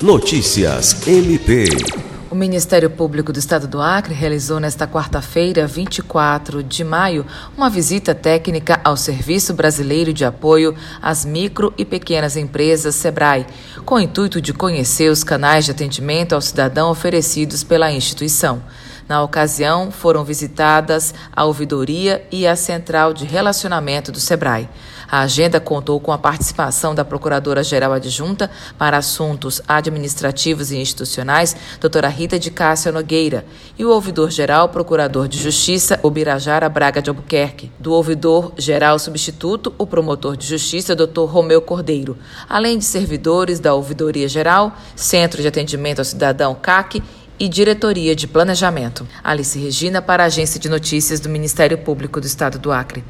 Notícias MP. O Ministério Público do Estado do Acre realizou nesta quarta-feira, 24 de maio, uma visita técnica ao Serviço Brasileiro de Apoio às Micro e Pequenas Empresas, SEBRAE, com o intuito de conhecer os canais de atendimento ao cidadão oferecidos pela instituição. Na ocasião, foram visitadas a ouvidoria e a central de relacionamento do SEBRAE. A agenda contou com a participação da Procuradora-Geral Adjunta para Assuntos Administrativos e Institucionais, doutora Rita de Cássia Nogueira, e o ouvidor-geral Procurador de Justiça, Ubirajara Braga de Albuquerque, do ouvidor-geral substituto, o promotor de Justiça, doutor Romeu Cordeiro, além de servidores da Ouvidoria Geral, Centro de Atendimento ao Cidadão CAC e Diretoria de Planejamento. Alice Regina para a Agência de Notícias do Ministério Público do Estado do Acre.